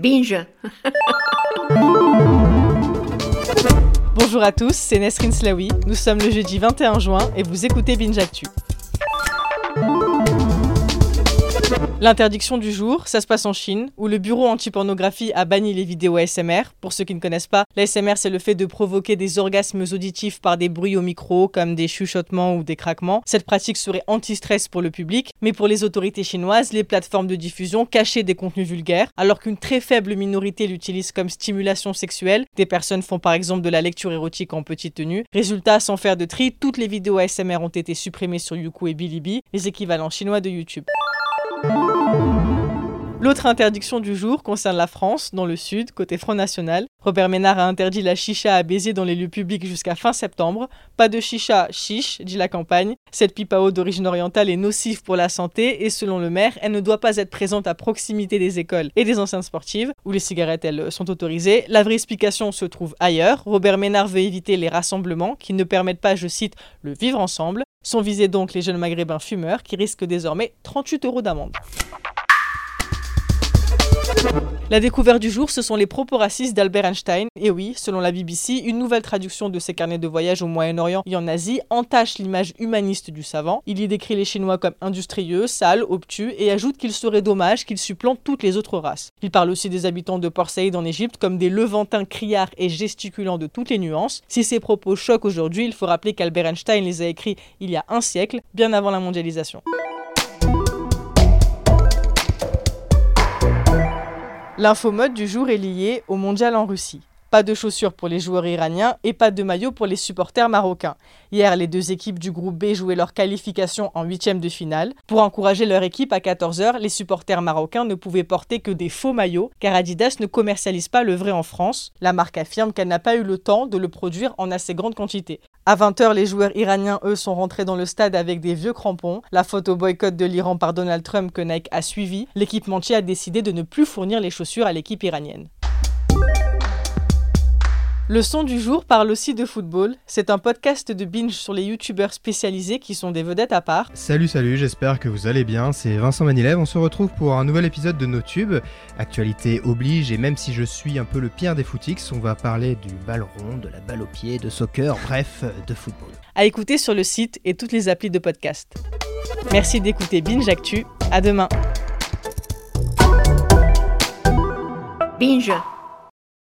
Binge Bonjour à tous, c'est Nesrin Slawi. Nous sommes le jeudi 21 juin et vous écoutez Binge Actu. L'interdiction du jour, ça se passe en Chine, où le bureau anti-pornographie a banni les vidéos ASMR. Pour ceux qui ne connaissent pas, l'ASMR c'est le fait de provoquer des orgasmes auditifs par des bruits au micro, comme des chuchotements ou des craquements. Cette pratique serait anti-stress pour le public, mais pour les autorités chinoises, les plateformes de diffusion cachaient des contenus vulgaires, alors qu'une très faible minorité l'utilise comme stimulation sexuelle. Des personnes font par exemple de la lecture érotique en petite tenue. Résultat, sans faire de tri, toutes les vidéos ASMR ont été supprimées sur Youku et Bilibili, les équivalents chinois de YouTube. L'autre interdiction du jour concerne la France, dans le sud, côté Front National. Robert Ménard a interdit la chicha à baiser dans les lieux publics jusqu'à fin septembre. Pas de chicha chiche, dit la campagne. Cette pipe à eau d'origine orientale est nocive pour la santé et selon le maire, elle ne doit pas être présente à proximité des écoles et des enceintes sportives où les cigarettes elles sont autorisées. La vraie explication se trouve ailleurs. Robert Ménard veut éviter les rassemblements qui ne permettent pas, je cite, le vivre ensemble. Sont visés donc les jeunes maghrébins fumeurs qui risquent désormais 38 euros d'amende. La découverte du jour, ce sont les propos racistes d'Albert Einstein. Et oui, selon la BBC, une nouvelle traduction de ses carnets de voyage au Moyen-Orient et en Asie entache l'image humaniste du savant. Il y décrit les Chinois comme industrieux, sales, obtus et ajoute qu'il serait dommage qu'ils supplantent toutes les autres races. Il parle aussi des habitants de Port Saïd en Égypte comme des levantins criards et gesticulants de toutes les nuances. Si ces propos choquent aujourd'hui, il faut rappeler qu'Albert Einstein les a écrits il y a un siècle, bien avant la mondialisation. L'infomode du jour est lié au mondial en Russie. Pas de chaussures pour les joueurs iraniens et pas de maillot pour les supporters marocains. Hier, les deux équipes du groupe B jouaient leur qualification en huitième de finale. Pour encourager leur équipe à 14h, les supporters marocains ne pouvaient porter que des faux maillots car Adidas ne commercialise pas le vrai en France. La marque affirme qu'elle n'a pas eu le temps de le produire en assez grande quantité. À 20h, les joueurs iraniens, eux, sont rentrés dans le stade avec des vieux crampons. La photo boycott de l'Iran par Donald Trump que Nike a suivi. L'équipementier a décidé de ne plus fournir les chaussures à l'équipe iranienne. Le son du jour parle aussi de football. C'est un podcast de binge sur les youtubeurs spécialisés qui sont des vedettes à part. Salut, salut, j'espère que vous allez bien. C'est Vincent Manilev. On se retrouve pour un nouvel épisode de nos tubes. Actualité oblige, et même si je suis un peu le pire des footix, on va parler du ballon rond, de la balle au pied, de soccer, bref, de football. À écouter sur le site et toutes les applis de podcast. Merci d'écouter Binge Actu. À demain. Binge